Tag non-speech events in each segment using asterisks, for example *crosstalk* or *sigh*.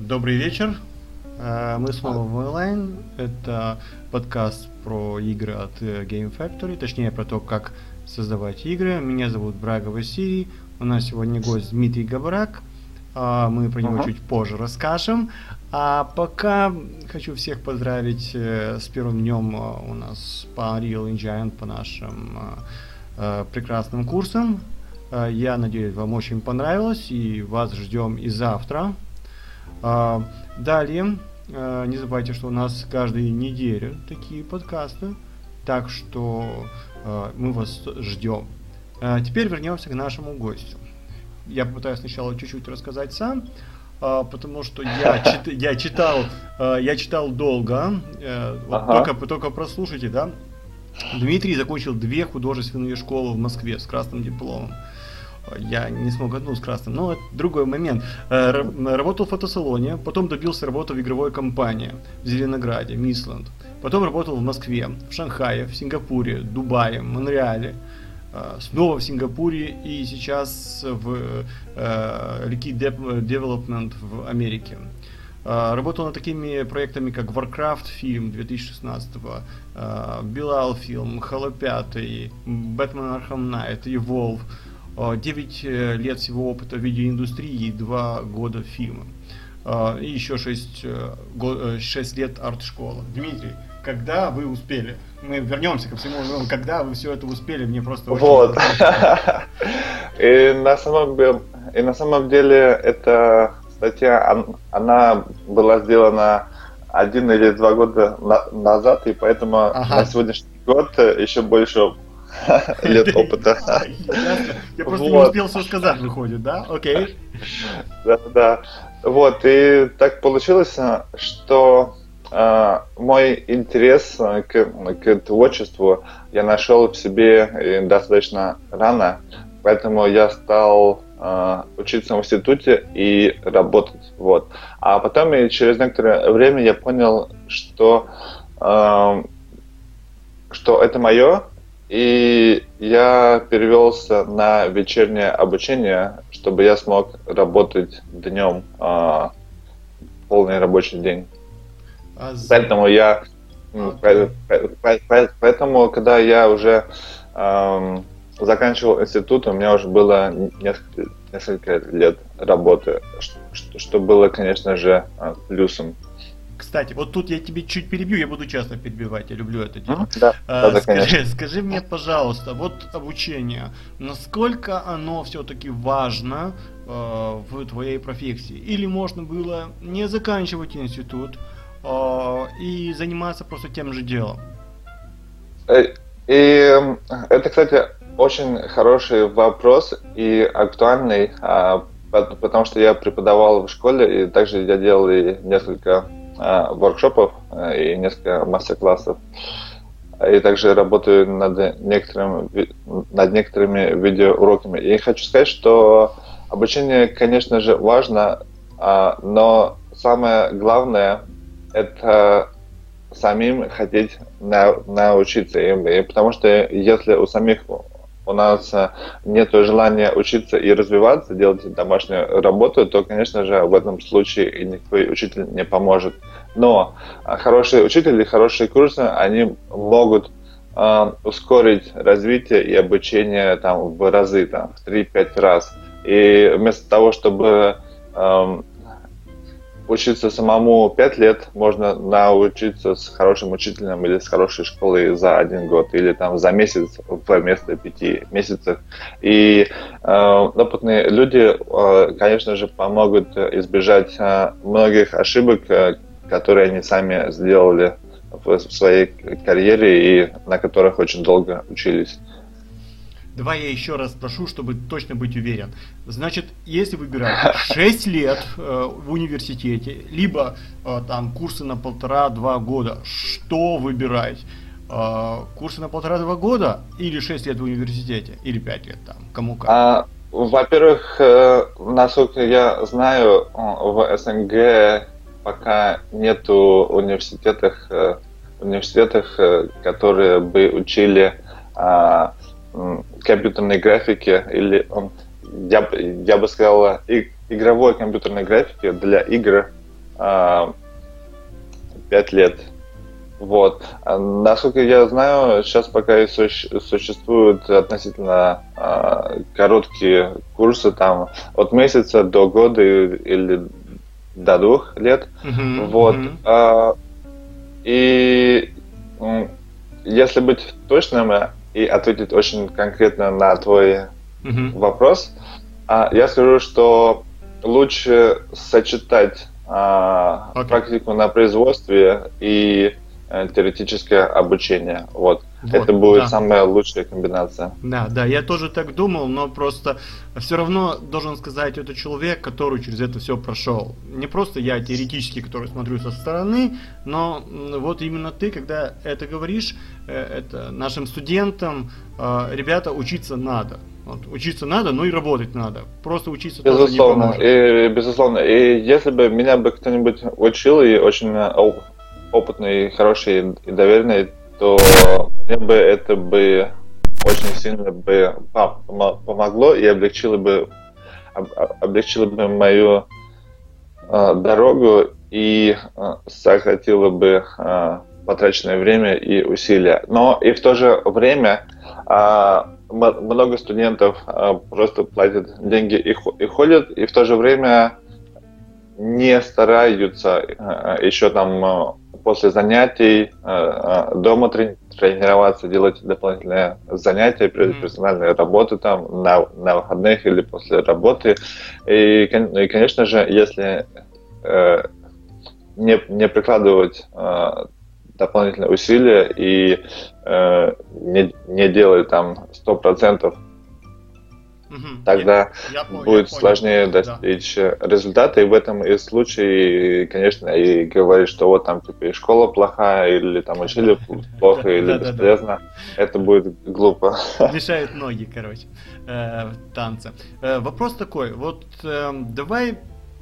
Добрый вечер. Э, мы снова в онлайн. Это подкаст про игры от э, Game Factory, точнее про то, как создавать игры. Меня зовут Брага Василий. У нас сегодня гость Дмитрий Габрак. А, мы про него uh-huh. чуть позже расскажем. А пока хочу всех поздравить э, с первым днем у нас по Unreal Engine, по нашим прекрасным курсам. Я надеюсь, вам очень понравилось, и вас ждем и завтра. А, далее, а, не забывайте, что у нас каждую неделю такие подкасты, так что а, мы вас ждем. Теперь вернемся к нашему гостю. Я попытаюсь сначала чуть-чуть рассказать сам, потому что я, *laughs* чит, я читал, я читал долго, вот ага. только, только прослушайте, да. Дмитрий закончил две художественные школы в Москве с красным дипломом я не смог одну с красным, но это другой момент. Э, работал в фотосалоне, потом добился работы в игровой компании в Зеленограде, Мисленд. Потом работал в Москве, в Шанхае, в Сингапуре, Дубае, Монреале. Э, снова в Сингапуре и сейчас в э, Liquid Development в Америке. Работал над такими проектами, как Warcraft фильм 2016, Билал фильм, Halo 5, Batman Arkham Knight, Evolve, 9 э, лет всего опыта в видеоиндустрии и 2 года фильма. А, и еще 6, 6 э, лет арт-школа. Дмитрий, когда вы успели? Мы вернемся ко всему, когда вы все это успели, мне просто очень Вот. *laughs* И на самом и на самом деле эта статья, она была сделана один или два года назад, и поэтому ага. на сегодняшний год еще больше *laughs* лет опыта. Я просто не успел все сказать, выходит, да? Окей. Да, да. Вот, и так получилось, что Uh, мой интерес к, к творчеству я нашел в себе достаточно рано, поэтому я стал uh, учиться в институте и работать. Вот. А потом и через некоторое время я понял, что, uh, что это мое, и я перевелся на вечернее обучение, чтобы я смог работать днем а, полный рабочий день. А поэтому я, okay. поэтому когда я уже эм, заканчивал институт, у меня уже было несколько, несколько лет работы, что, что было, конечно же, плюсом. Кстати, вот тут я тебе чуть перебью, я буду часто перебивать, я люблю это делать. Да, а, да, скажи, скажи мне, пожалуйста, вот обучение, насколько оно все-таки важно э, в твоей профессии? Или можно было не заканчивать институт э, и заниматься просто тем же делом? Э, и это, кстати, очень хороший вопрос и актуальный, а, потому что я преподавал в школе, и также я делал и несколько воркшопов э, и несколько мастер-классов. И также работаю над некоторыми, над некоторыми видеоуроками. И хочу сказать, что обучение, конечно же, важно, а, но самое главное – это самим хотеть научиться им. И потому что если у самих у нас нет желания учиться и развиваться, делать домашнюю работу, то, конечно же, в этом случае никакой учитель не поможет. Но э, хорошие учители, хорошие курсы, они могут э, ускорить развитие и обучение там, в разы, там, в 3-5 раз. И вместо того, чтобы учиться самому 5 лет, можно научиться с хорошим учителем или с хорошей школой за один год или там за месяц вместо пяти месяцев. И э, опытные люди, э, конечно же, помогут избежать э, многих ошибок, э, которые они сами сделали в своей карьере и на которых очень долго учились. Давай я еще раз спрошу, чтобы точно быть уверен. Значит, если выбирать 6 лет э, в университете, либо э, там курсы на полтора-два года, что выбирать? Э, курсы на полтора-два года или 6 лет в университете? Или 5 лет там? Кому как? А, во-первых, э, насколько я знаю, в СНГ пока нету университетов, э, университетов, э, которые бы учили а, компьютерной графики или я, я бы сказал и, игровой компьютерной графики для игр а, пять лет. Вот. А, насколько я знаю, сейчас пока и суще- существуют относительно а, короткие курсы, там от месяца до года или до двух лет. Mm-hmm. Вот. Mm-hmm. А, и если быть точным и ответить очень конкретно на твой mm-hmm. вопрос, а, я скажу, что лучше сочетать а, okay. практику на производстве и Э, теоретическое обучение. Вот. Вот Это будет да. самая лучшая комбинация. Да, да, я тоже так думал, но просто все равно должен сказать, это человек, который через это все прошел. Не просто я теоретически, который смотрю со стороны, но вот именно ты, когда это говоришь, э, это нашим студентам, э, ребята, учиться надо. Вот, учиться надо, но и работать надо. Просто учиться безусловно, тоже не поможет. И, безусловно. И если бы меня бы кто-нибудь учил и очень опытный, хороший и доверенный, то мне бы это бы очень сильно бы помогло и облегчило бы облегчило бы мою э, дорогу и э, сократило бы э, потраченное время и усилия. Но и в то же время э, много студентов э, просто платят деньги и, и ходят, и в то же время не стараются э, еще там после занятий э, э, дома тренироваться, делать дополнительные занятия, персональные работы там на, на выходных или после работы. И, и конечно же, если э, не, не прикладывать э, дополнительные усилия и э, не, не делать там 100% Угу. Тогда я, будет я сложнее понял. достичь да. результата, и в этом и случае, конечно, и говорить, что вот там типа и школа плохая, или там учили *laughs* плохо, или бесполезно, это будет глупо. *laughs* Мешают ноги, короче, э, в танце. Э, вопрос такой, вот эм, давай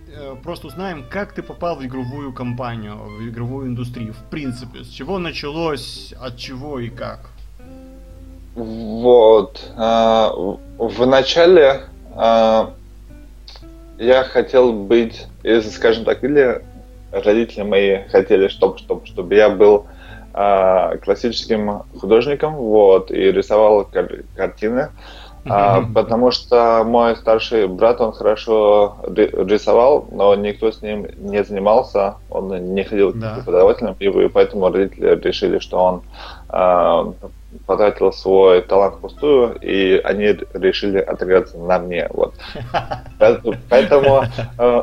э, просто узнаем, как ты попал в игровую компанию, в игровую индустрию, в принципе, с чего началось, от чего и как. Вот. А, в начале а, я хотел быть, если скажем так, или родители мои хотели, чтобы, чтобы, чтобы я был а, классическим художником, вот, и рисовал кар- картины. А, потому что мой старший брат, он хорошо рисовал, но никто с ним не занимался, он не ходил да. к преподавателям, и поэтому родители решили, что он а, потратил свой талант впустую, и они решили отыграться на мне. Вот. *laughs* Поэтому э,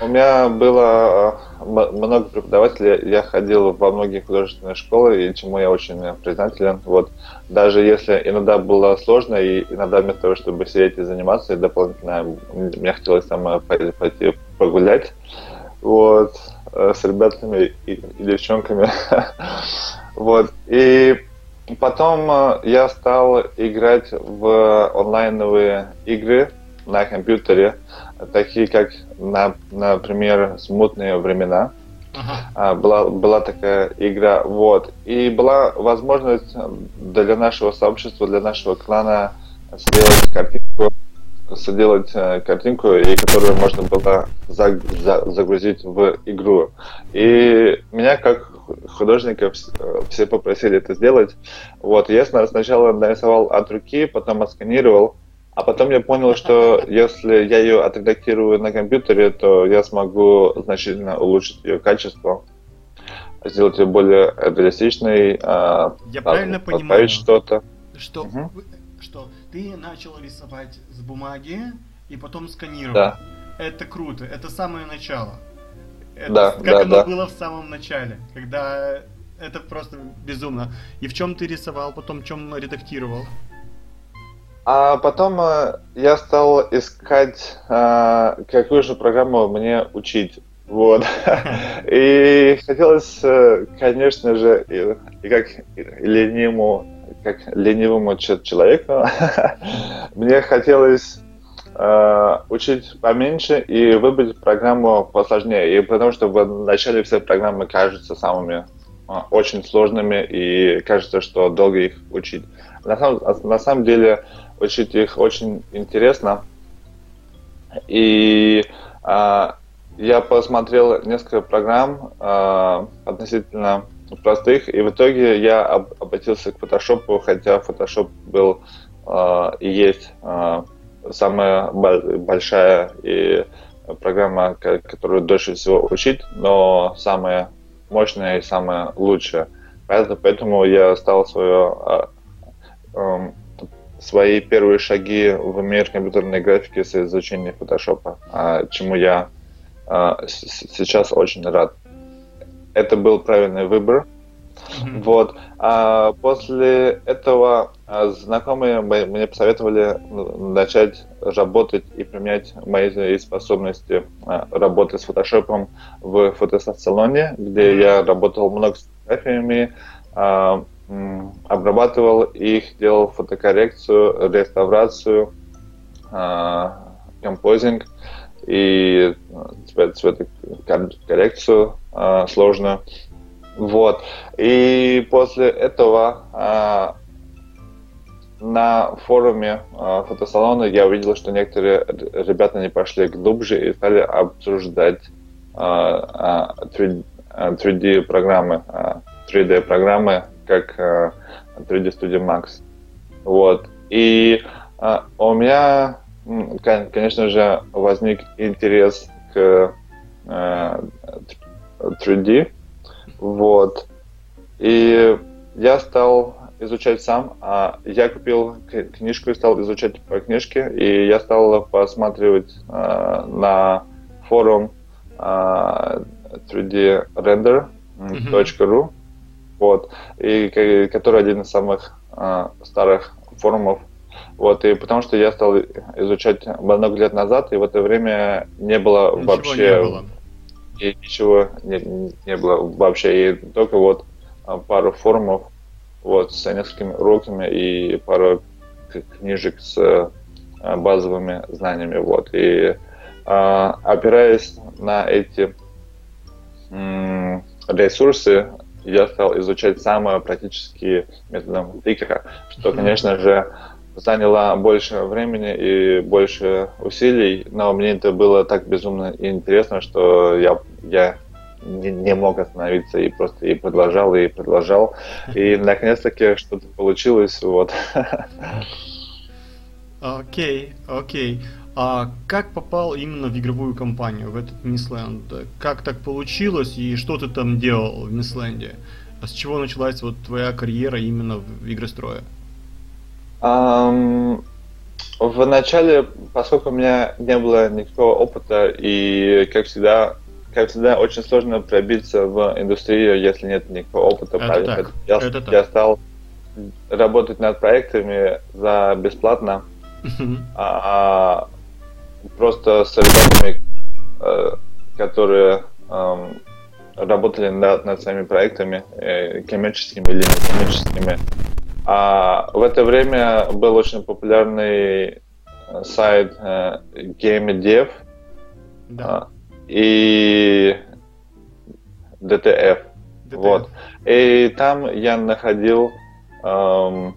у меня было э, много преподавателей, я ходил во многие художественные школы, и чему я очень признателен. Вот. Даже если иногда было сложно, и иногда вместо того, чтобы сидеть и заниматься, и дополнительно мне хотелось там пойти погулять вот, э, с ребятами и, и девчонками. *laughs* вот. И Потом э, я стал играть в онлайновые игры на компьютере, такие как, на, например, «Смутные времена». Uh-huh. Была, была такая игра, вот. И была возможность для нашего сообщества, для нашего клана сделать картинку, сделать э, картинку, и которую можно было загрузить в игру. И меня как художников э, все попросили это сделать. Вот, я сначала нарисовал от руки, потом отсканировал, а потом я понял, что если я ее отредактирую на компьютере, то я смогу значительно улучшить ее качество, сделать ее более реалистичной, а, я там, правильно понимаю, что-то. Что, угу. что ты начал рисовать с бумаги и потом сканировал. Да. Это круто, это самое начало. Это да, как да, оно да. было в самом начале, когда это просто безумно. И в чем ты рисовал, потом в чем редактировал? А потом э, я стал искать, э, какую же программу мне учить. Вот. *laughs* И хотелось, э, конечно же, и, и как ленивому, как ленивому человеку, *laughs* мне хотелось э, учить поменьше и выбрать программу посложнее. И потому что в начале все программы кажутся самыми э, очень сложными и кажется, что долго их учить. На самом, на самом деле учить их очень интересно. И э, я посмотрел несколько программ э, относительно простых, и в итоге я об, обратился к Photoshop, хотя Photoshop был э, и есть э, самая большая и программа, которую дольше всего учить, но самая мощная и самая лучшая. Поэтому, я стал свое, э, э, свои первые шаги в мир компьютерной графики с изучения Photoshop, э, чему я э, сейчас очень рад это был правильный выбор. Mm-hmm. Вот. А после этого а, знакомые мне посоветовали начать работать и применять мои способности а, работы с фотошопом в фотосалоне, где я работал много с фотографиями, а, обрабатывал их, делал фотокоррекцию, реставрацию, композинг и цвет, цветокоррекцию сложно. Вот. И после этого на форуме э, фотосалона я увидел, что некоторые ребята не пошли глубже и стали обсуждать э, 3D, 3D программы, 3D программы, как 3D Studio Max. Вот. И у меня конечно же, возник интерес к 3D. Э, вот. И я стал изучать сам. А я купил книжку и стал изучать по книжке. И я стал посматривать э, на форум э, 3drender.ru. Mm-hmm. Вот. И который один из самых э, старых форумов вот, и потому что я стал изучать много лет назад, и в это время не было ничего вообще... Не было. И ничего не, не было вообще. И только вот а, пару форумов вот, с несколькими уроками и пару книжек с а, базовыми знаниями. Вот. И а, опираясь на эти ресурсы, я стал изучать самые практические методы тыка, что, конечно же, заняло больше времени и больше усилий, но мне это было так безумно интересно, что я, я не, не мог остановиться и просто и продолжал, и продолжал. И *laughs* наконец-таки что-то получилось, вот. Окей, okay, окей. Okay. А как попал именно в игровую компанию, в этот Мисленд? Как так получилось и что ты там делал в Мисленде? А с чего началась вот твоя карьера именно в игрострое? Um, в начале, поскольку у меня не было никакого опыта, и, как всегда, как всегда, очень сложно пробиться в индустрию, если нет никакого опыта. Это так. Я, Это так. я стал работать над проектами за бесплатно, а, просто с ребятами, э, которые эм, работали над, над своими проектами, э, коммерческими или некоммерческими. А в это время был очень популярный э, сайт э, GameDev да. И DTF. DTF. Вот. И там я находил эм,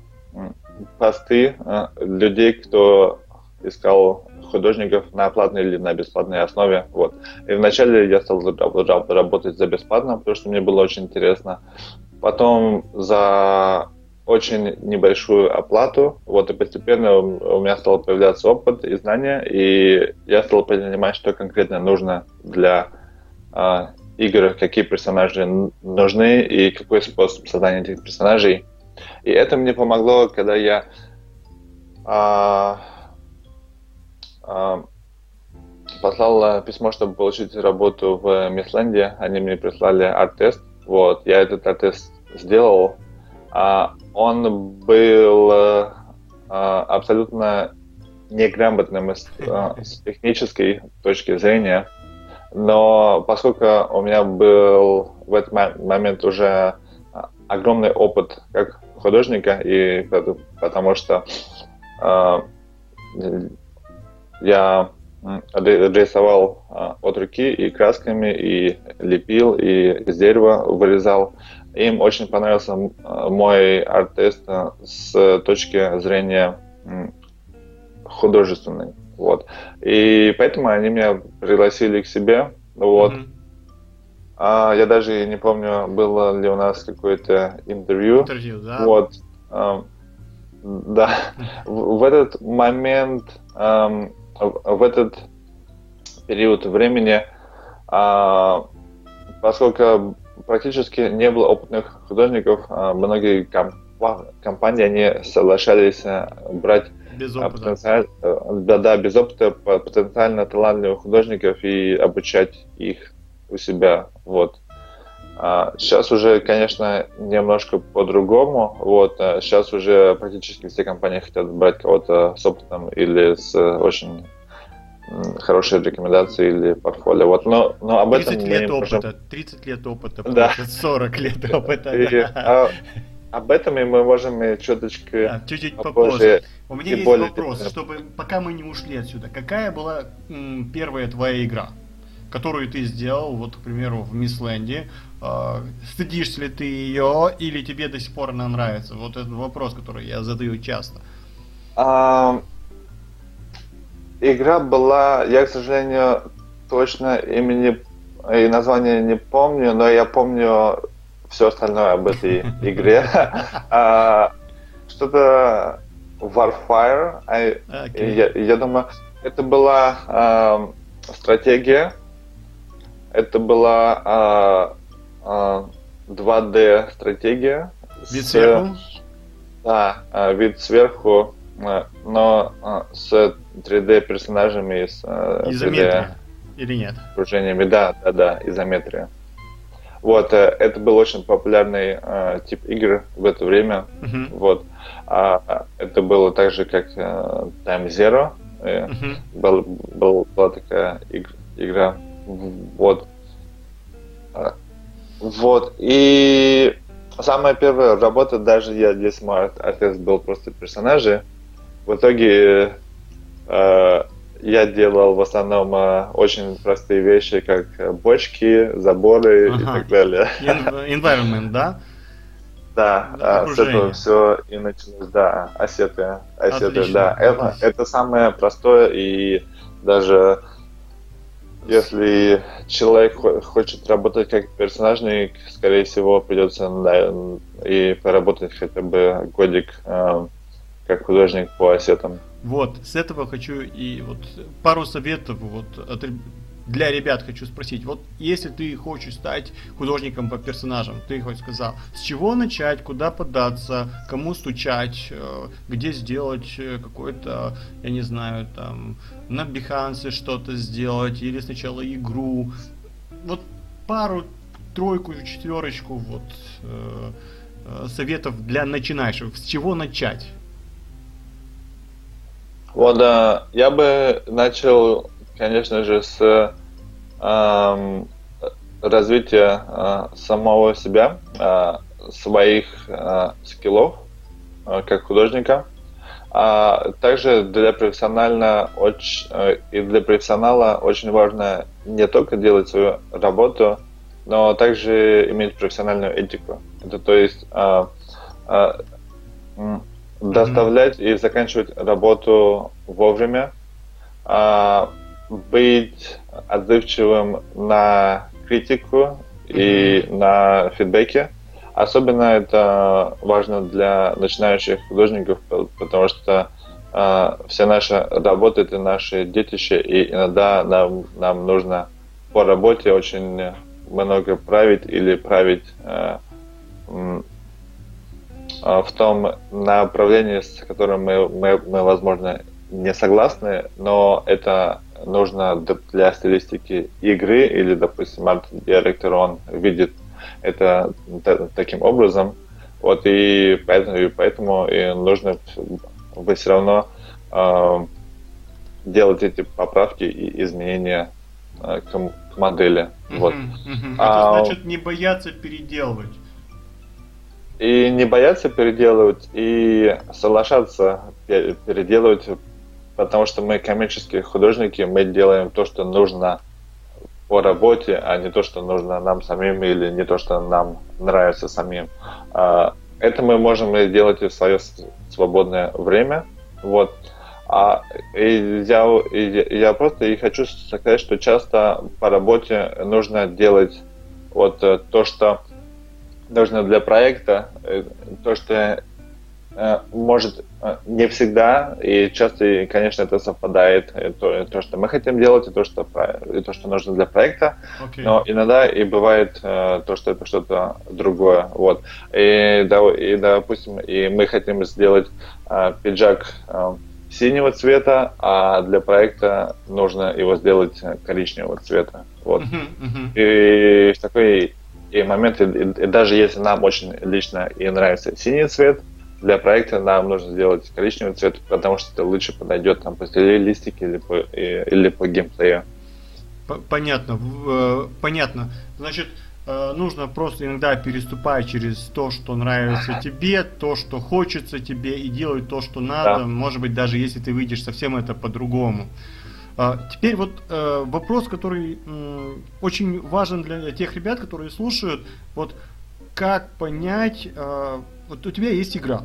посты э, людей, кто искал художников на платной или на бесплатной основе. Вот. И вначале я стал работать за бесплатно, потому что мне было очень интересно. Потом за очень небольшую оплату. Вот и постепенно у меня стал появляться опыт и знания, и я стал понимать, что конкретно нужно для э, игр, какие персонажи нужны и какой способ создания этих персонажей. И это мне помогло, когда я э, э, послал письмо, чтобы получить работу в Мисленде. Они мне прислали арт-тест. Вот, я этот арт-тест сделал, а, он был э, а, абсолютно неграмотным с, э, с технической точки зрения, но поскольку у меня был в этот момент уже огромный опыт как художника, и потому что э, я рисовал от руки и красками, и лепил, и из дерева вырезал. Им очень понравился мой арт-тест э, с точки зрения художественной. Вот. И поэтому они меня пригласили к себе Вот. Mm-hmm. А, я даже не помню, было ли у нас какое-то интервью. Интервью, да. Вот. А, да. В, в этот момент, а, в этот период времени, а, поскольку практически не было опытных художников, а, многие комп компании они соглашались а, брать без опыта. Потенциаль, да, да, без опыта потенциально талантливых художников и обучать их у себя. Вот. А сейчас уже, конечно, немножко по-другому. Вот. А сейчас уже практически все компании хотят брать кого-то с опытом или с очень хорошей рекомендацией или портфолио. Вот. Но, но об 30 этом лет опыта, можем... 30 лет опыта, да. 40 лет *laughs* опыта. И, да. а, об этом и мы можем чуточку да, чуть-чуть попозже. попозже. У меня есть вопрос, чтобы пока мы не ушли отсюда. Какая была м, первая твоя игра? которую ты сделал, вот, к примеру, в Мисленде, э, стыдишься ли ты ее или тебе до сих пор она нравится? Вот этот вопрос, который я задаю часто. А, игра была, я, к сожалению, точно имени и название не помню, но я помню все остальное об этой *laughs* игре. А, что-то Warfire. Я думаю, это была стратегия это была а, а, 2D стратегия. Вид с, сверху? Да, а, вид сверху, а, но а, с 3D персонажами, с а, изометрия или нет? Окружениями, да, да, да, изометрия. Вот, э, это был очень популярный э, тип игр в это время. Uh-huh. Вот, а, это было так же, как э, Time Zero. Uh-huh. Был, был, была такая игра вот. Вот. И самая первая работа, даже я здесь мой отец был просто персонажи. В итоге э, я делал в основном э, очень простые вещи, как бочки, заборы ага. и так далее. Environment, да? Да, а, с этого все и началось, да, осеты, осеты, да. Это, это самое простое и даже если человек хочет работать как персонажник, скорее всего, придется да, и поработать хотя бы годик э, как художник по ассетам. Вот, с этого хочу и вот пару советов вот от, для ребят хочу спросить. Вот если ты хочешь стать художником по персонажам, ты хоть сказал, с чего начать, куда податься, кому стучать, э, где сделать э, какой-то, я не знаю, там, на Behance что-то сделать, или сначала игру. Вот пару, тройку, четверочку вот э, советов для начинающих. С чего начать? Вот, да, я бы начал конечно же, с э, развития э, самого себя, э, своих э, скиллов э, как художника. А также для профессионально очень, э, и для профессионала очень важно не только делать свою работу, но также иметь профессиональную этику. Это то есть э, э, доставлять mm-hmm. и заканчивать работу вовремя, э, быть отзывчивым на критику и на фидбэки. Особенно это важно для начинающих художников, потому что э, все наши работы это наши детище, и иногда нам, нам нужно по работе очень много править или править э, в том направлении, с которым мы, мы, мы, возможно, не согласны, но это нужно для стилистики игры или, допустим, арт-директор, он видит это таким образом. Вот и поэтому, и поэтому и нужно все равно э, делать эти поправки и изменения э, к, к модели. Uh-huh, вот. Uh-huh. А, это значит не бояться переделывать. И не бояться переделывать, и соглашаться переделывать потому что мы коммерческие художники, мы делаем то, что нужно по работе, а не то, что нужно нам самим или не то, что нам нравится самим. А, это мы можем делать в свое свободное время. Вот. А, я, я просто и хочу сказать, что часто по работе нужно делать вот э, то, что нужно для проекта, э, то, что э, может не всегда, и часто, конечно, это совпадает, то, то, что мы хотим делать, и то, что, и то, что нужно для проекта, okay. но иногда и бывает то, что это что-то другое. Вот. И, да, и, допустим, и мы хотим сделать пиджак синего цвета, а для проекта нужно его сделать коричневого цвета. Вот. Uh-huh, uh-huh. И такой и момент, и, и даже если нам очень лично и нравится синий цвет, для проекта нам нужно сделать коричневый цвет, потому что это лучше подойдет там по стилистике или по, и, или по геймплею. Понятно, э, понятно. Значит, Э, нужно просто иногда переступать через то, что нравится тебе, то, что хочется тебе, и делать то, что надо. Да. Может быть, даже если ты выйдешь совсем это по-другому. А, теперь вот э, вопрос, который очень важен для тех ребят, которые слушают. Вот как понять, э, вот у тебя есть игра,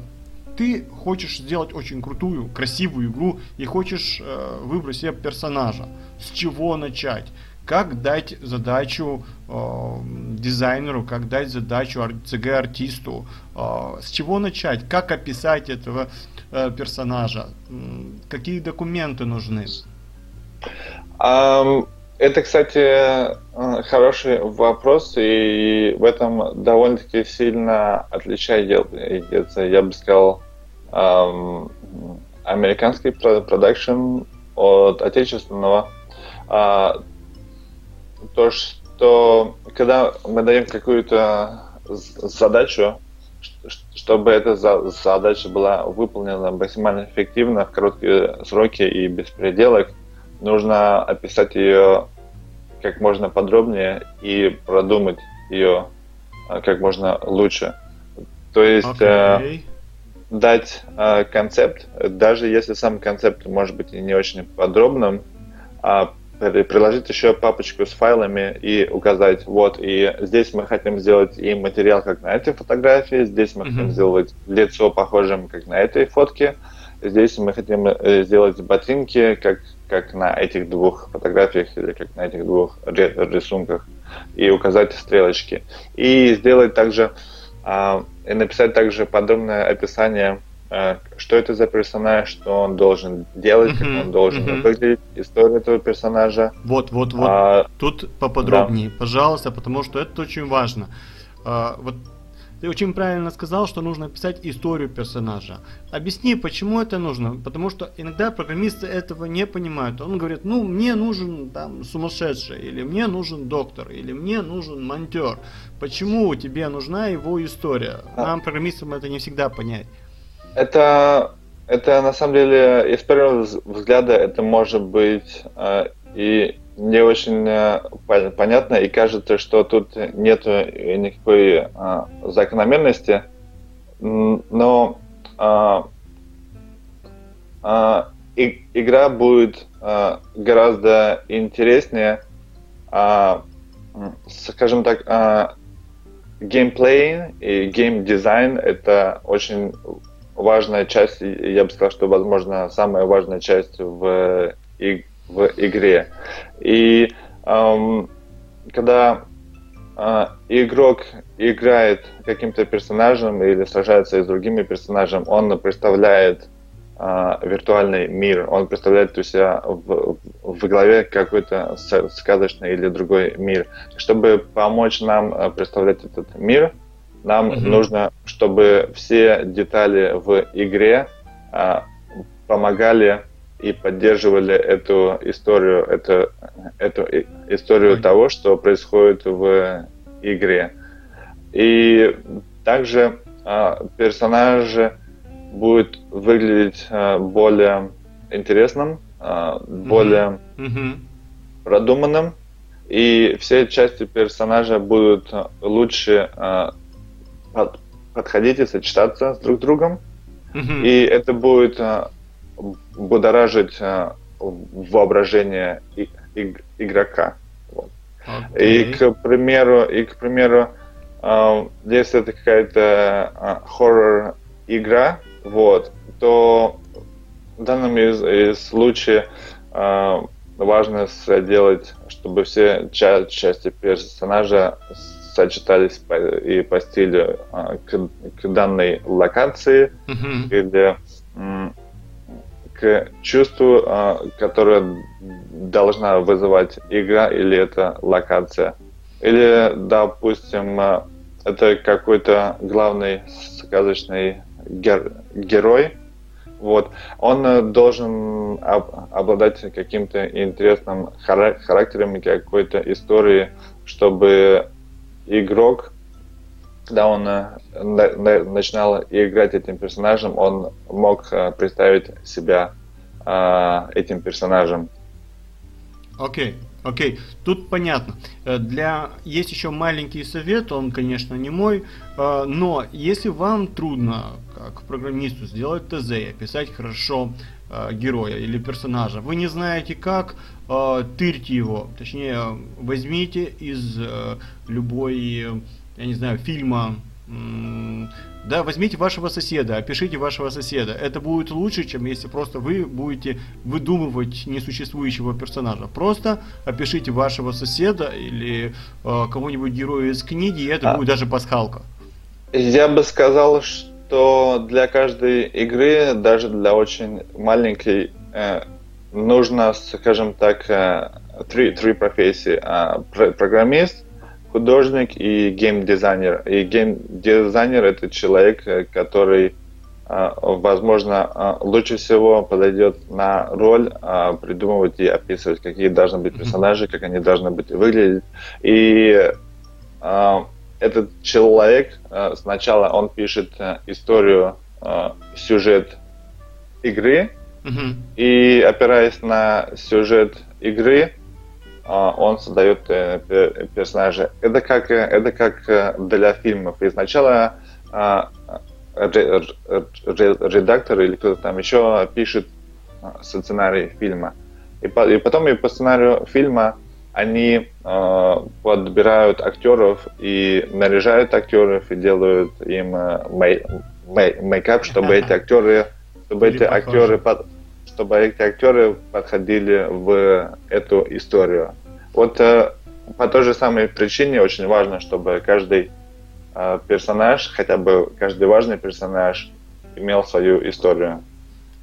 ты хочешь сделать очень крутую, красивую игру и хочешь выбрать себе персонажа. С чего начать? как дать задачу э, дизайнеру, как дать задачу CG-артисту, э, с чего начать, как описать этого э, персонажа, какие документы нужны. Это, кстати, э, хороший вопрос, и в этом довольно-таки сильно отличается, я бы сказал, американский продакшн от отечественного. Uh, то, что когда мы даем какую-то задачу, чтобы эта задача была выполнена максимально эффективно, в короткие сроки и без переделок, нужно описать ее как можно подробнее и продумать ее а, как можно лучше. То есть okay. э, дать э, концепт, даже если сам концепт может быть и не очень подробным, а приложить еще папочку с файлами и указать, вот, и здесь мы хотим сделать и материал, как на этой фотографии, здесь мы mm-hmm. хотим сделать лицо похожим, как на этой фотке, здесь мы хотим э, сделать ботинки, как, как на этих двух фотографиях или как на этих двух рисунках, и указать стрелочки. И сделать также, а, и написать также подробное описание Э, что это за персонаж, что он должен делать, как он должен выглядеть, историю этого персонажа. Вот, вот, вот. А, Тут поподробнее, да. пожалуйста, потому что это очень важно. А, вот ты очень правильно сказал, что нужно писать историю персонажа. Объясни, почему это нужно. Потому что иногда программисты этого не понимают. Он говорит, ну, мне нужен там сумасшедший, или мне нужен доктор, или мне нужен монтер. Почему тебе нужна его история? А. Нам, программистам, это не всегда понять. Это, это на самом деле, из первого взгляда, это может быть э, и не очень э, понятно, и кажется, что тут нет никакой э, закономерности, но э, э, и, игра будет э, гораздо интереснее, э, скажем так, э, геймплей и геймдизайн это очень важная часть, я бы сказал, что, возможно, самая важная часть в, в игре. И эм, когда э, игрок играет каким-то персонажем или сражается с другими персонажем, он представляет э, виртуальный мир, он представляет у себя в, в голове какой-то сказочный или другой мир. Чтобы помочь нам э, представлять этот мир, нам угу. нужно, чтобы все детали в игре а, помогали и поддерживали эту историю, эту, эту историю Ой. того, что происходит в игре. И также а, персонажи будут выглядеть а, более интересным, а, более mm продуманным, и все части персонажа будут лучше а, под, подходить и сочетаться с друг другом. Mm-hmm. И это будет будоражить а, воображение игрока. Вот. Okay. И к примеру, и к примеру, а, если это какая-то а, хоррор игра, вот, то в данном случае важно сделать, чтобы все ча- части персонажа сочетались по, и по стилю к, к данной локации, mm-hmm. э, к чувству, э, которое должна вызывать игра или эта локация. Или, допустим, э, это какой-то главный сказочный гер- герой, вот, он э, должен об- обладать каким-то интересным хара- характером какой-то историей, чтобы игрок, когда он э, на- на- начинал играть этим персонажем, он мог э, представить себя э, этим персонажем. Окей. Okay. Окей, okay. тут понятно. Для есть еще маленький совет, он, конечно, не мой, но если вам трудно как программисту сделать ТЗ и описать хорошо героя или персонажа. Вы не знаете как, тырьте его. Точнее, возьмите из любой, я не знаю, фильма, да, возьмите вашего соседа, опишите вашего соседа. Это будет лучше, чем если просто вы будете выдумывать несуществующего персонажа. Просто опишите вашего соседа или э, кого-нибудь героя из книги, и это а. будет даже пасхалка. Я бы сказал, что для каждой игры, даже для очень маленькой, э, нужно, скажем так, э, три, три профессии. А, программист, художник и геймдизайнер. И геймдизайнер это человек, э, который, возможно, лучше всего подойдет на роль придумывать и описывать, какие должны быть персонажи, как они должны быть выглядеть. И этот человек э, сначала он пишет э, историю, э, сюжет игры, mm-hmm. и опираясь на сюжет игры, он создает персонажа. Это как, это как для фильмов. И сначала редактор или кто-то там еще пишет сценарий фильма. И потом и по сценарию фильма они э, подбирают актеров и наряжают актеров и делают им э, мей, мей, мейкап, чтобы эти актеры, чтобы эти актеры, под, чтобы эти актеры подходили в эту историю. Вот э, по той же самой причине очень важно, чтобы каждый э, персонаж, хотя бы каждый важный персонаж, имел свою историю,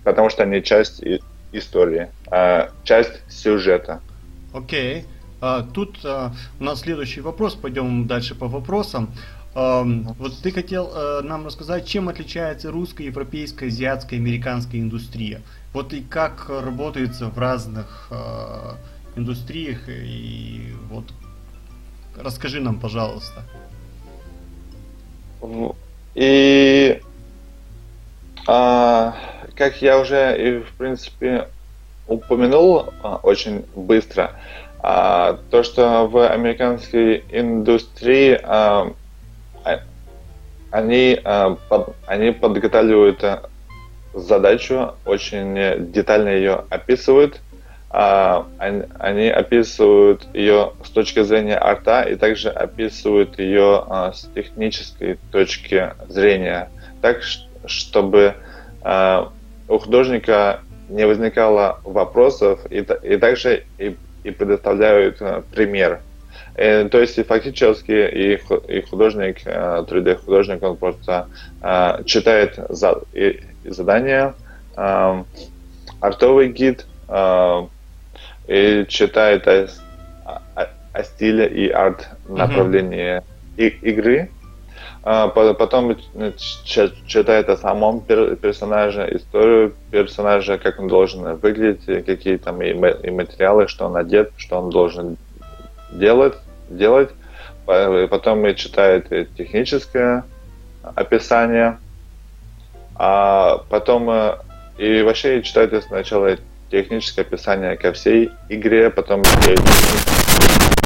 потому что они часть истории, э, часть сюжета. Окей. Okay. А, тут а, у нас следующий вопрос, пойдем дальше по вопросам. А, вот ты хотел а, нам рассказать, чем отличается русская, европейская, азиатская, американская индустрия. Вот и как работается в разных а, индустриях. И вот расскажи нам, пожалуйста. И а, как я уже и в принципе упомянул а, очень быстро, а, то, что в американской индустрии а, а они, а, под, они подготавливают задачу, очень детально ее описывают. А, они, описывают ее с точки зрения арта и также описывают ее а, с технической точки зрения, так чтобы а, у художника не возникало вопросов и, также и предоставляют пример. Э, то есть фактически и, художник, 3D-художник, э, он просто читает и задания, э, артовый гид э, и читает о, о, о стиле и арт направлении mm-hmm. игры, а, потом читает о самом персонаже, историю персонажа, как он должен выглядеть, какие там и материалы, что он одет, что он должен делать, делать. Потом читает техническое описание, а потом э, и вообще читает сначала техническое описание ко всей игре, потом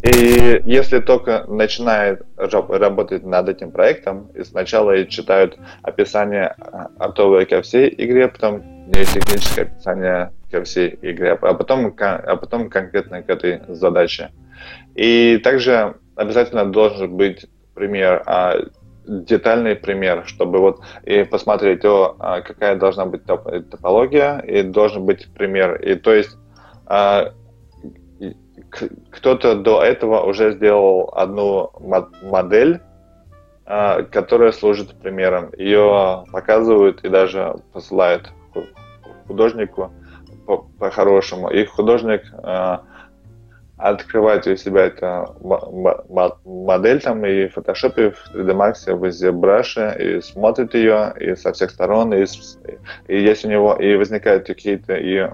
и если только начинает работать над этим проектом, и сначала читают описание артовое ко всей игре, потом техническое описание ко всей игре, а потом, а потом конкретно к этой задаче. И также обязательно должен быть пример а, детальный пример, чтобы вот и посмотреть, о, а, какая должна быть топ топология, и должен быть пример. И то есть а, кто-то до этого уже сделал одну модель, а, которая служит примером. Ее показывают и даже посылают художнику по-хорошему. По и художник открывать у себя эту модель там и в Photoshop, и в 3D Max, в ZBrush, и смотрит ее и со всех сторон, и, и если у него и возникают какие-то и,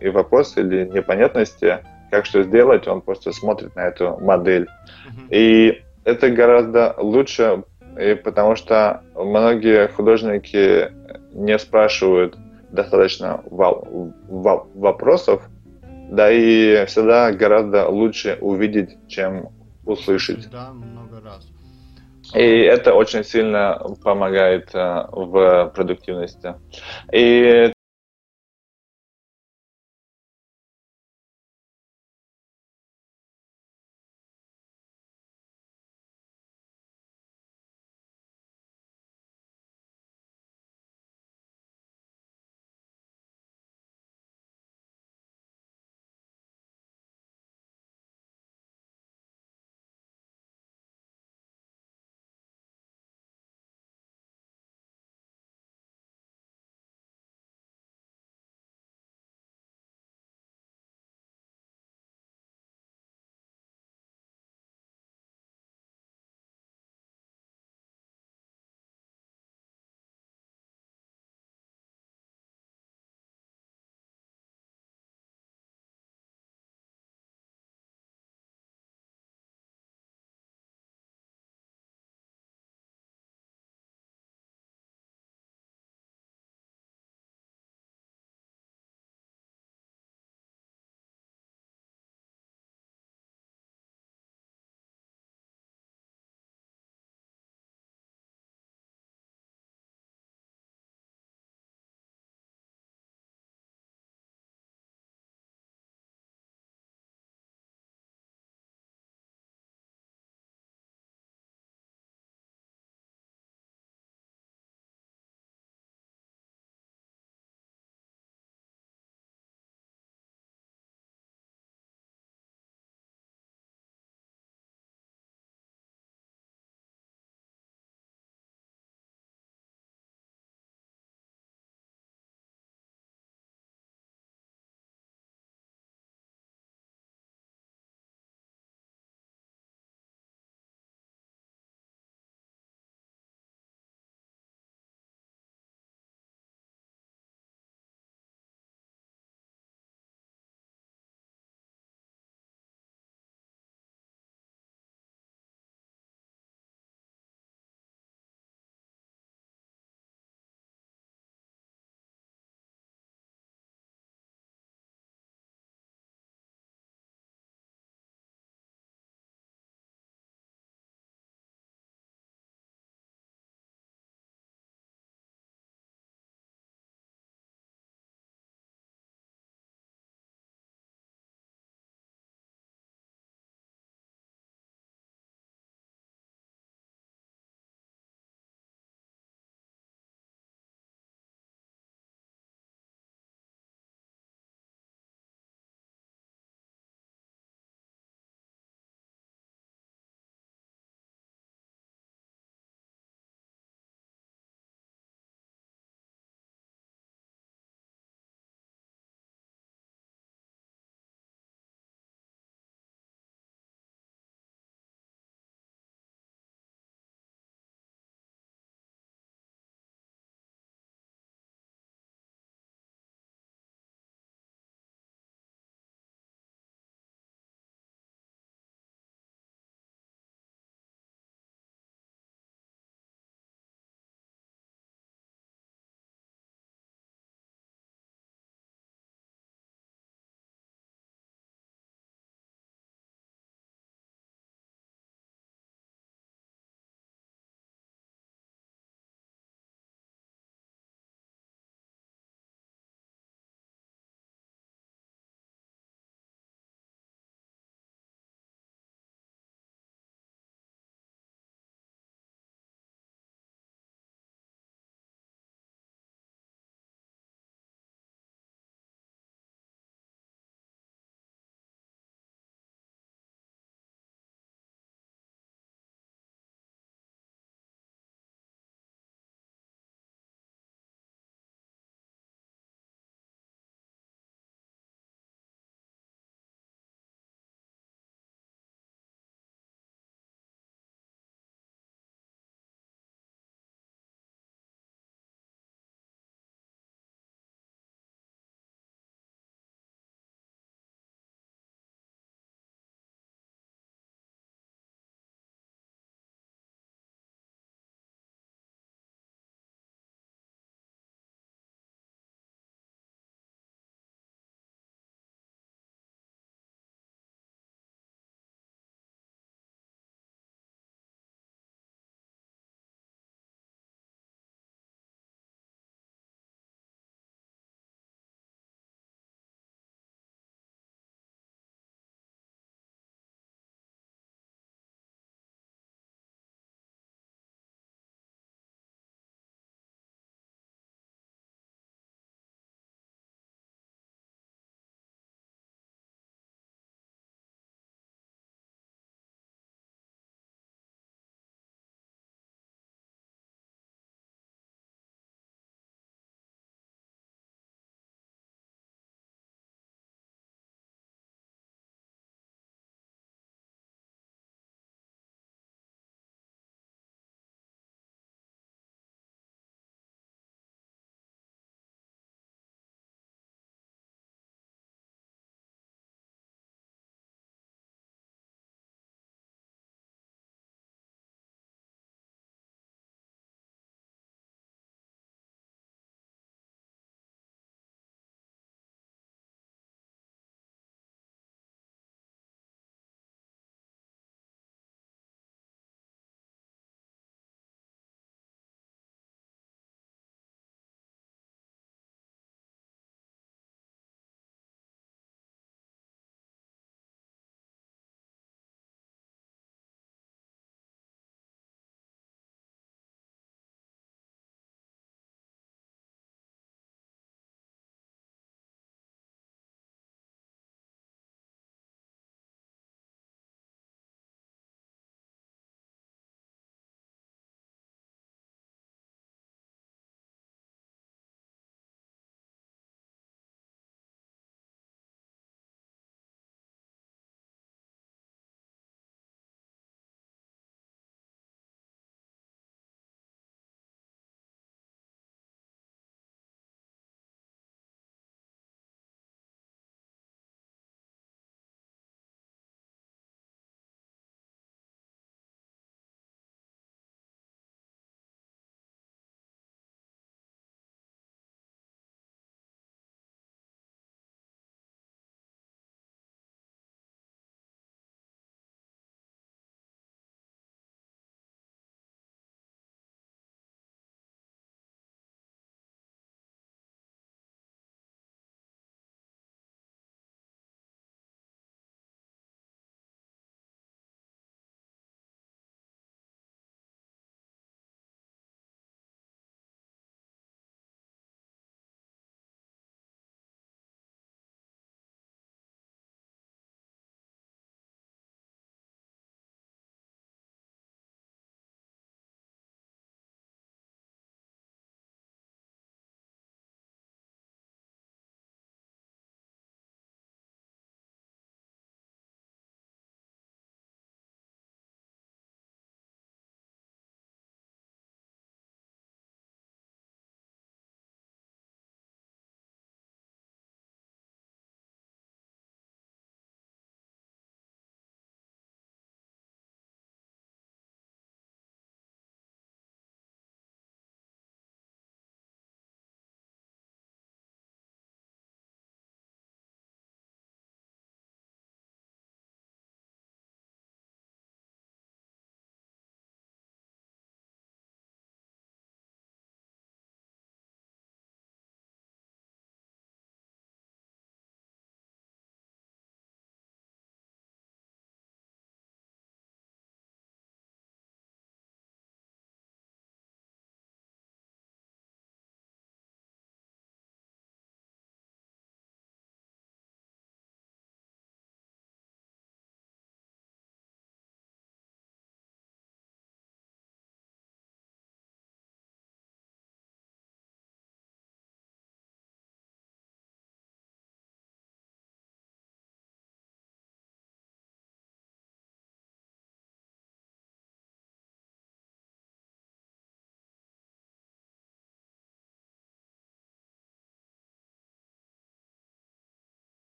и вопросы или непонятности, как что сделать, он просто смотрит на эту модель. Mm-hmm. И это гораздо лучше, и потому что многие художники не спрашивают достаточно вопросов, да и всегда гораздо лучше увидеть, чем услышать. Да, много раз. И это очень сильно помогает э, в продуктивности. И